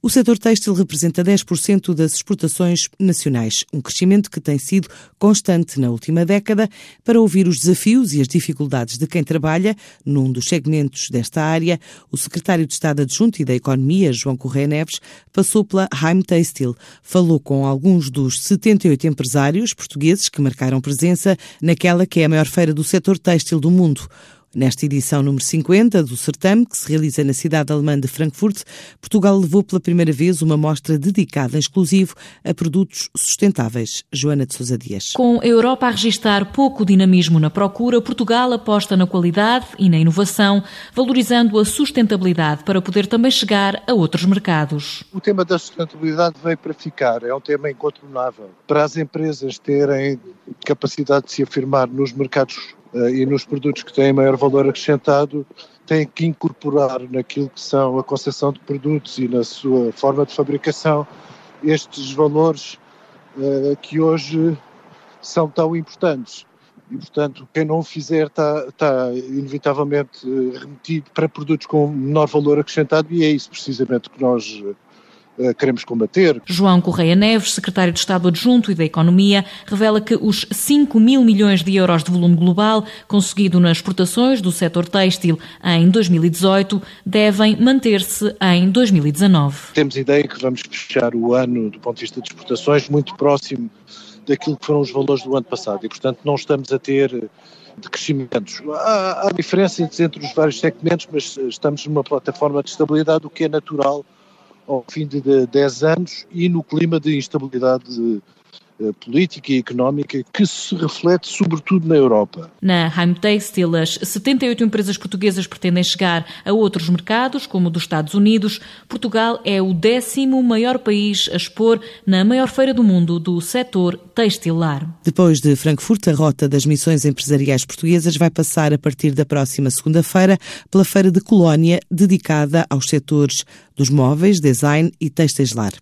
O setor têxtil representa 10% das exportações nacionais, um crescimento que tem sido constante na última década. Para ouvir os desafios e as dificuldades de quem trabalha num dos segmentos desta área, o secretário de Estado Adjunto e da Economia, João Correia Neves, passou pela Heim Têxtil. Falou com alguns dos 78 empresários portugueses que marcaram presença naquela que é a maior feira do setor têxtil do mundo. Nesta edição número 50 do certame, que se realiza na cidade alemã de Frankfurt, Portugal levou pela primeira vez uma mostra dedicada em exclusivo a produtos sustentáveis. Joana de Sousa Dias. Com a Europa a registrar pouco dinamismo na procura, Portugal aposta na qualidade e na inovação, valorizando a sustentabilidade para poder também chegar a outros mercados. O tema da sustentabilidade veio para ficar, é um tema incontornável. Para as empresas terem capacidade de se afirmar nos mercados e nos produtos que têm maior valor acrescentado, têm que incorporar naquilo que são a concepção de produtos e na sua forma de fabricação estes valores uh, que hoje são tão importantes. E, portanto, quem não o fizer está, está inevitavelmente remetido para produtos com menor valor acrescentado e é isso precisamente que nós eh, queremos combater. João Correia Neves, secretário de Estado Adjunto e da Economia, revela que os 5 mil milhões de euros de volume global conseguido nas exportações do setor têxtil em 2018 devem manter-se em 2019. Temos ideia que vamos fechar o ano, do ponto de vista de exportações, muito próximo daquilo que foram os valores do ano passado e, portanto, não estamos a ter de crescimentos. Há, há diferenças entre os vários segmentos, mas estamos numa plataforma de estabilidade, o que é natural ao fim de 10 anos e no clima de instabilidade política e económica que se reflete sobretudo na Europa. Na Heimtextil, as 78 empresas portuguesas pretendem chegar a outros mercados, como o dos Estados Unidos. Portugal é o décimo maior país a expor na maior feira do mundo do setor textilar. Depois de Frankfurt, a rota das missões empresariais portuguesas vai passar a partir da próxima segunda-feira pela Feira de Colónia, dedicada aos setores dos móveis, design e textilar.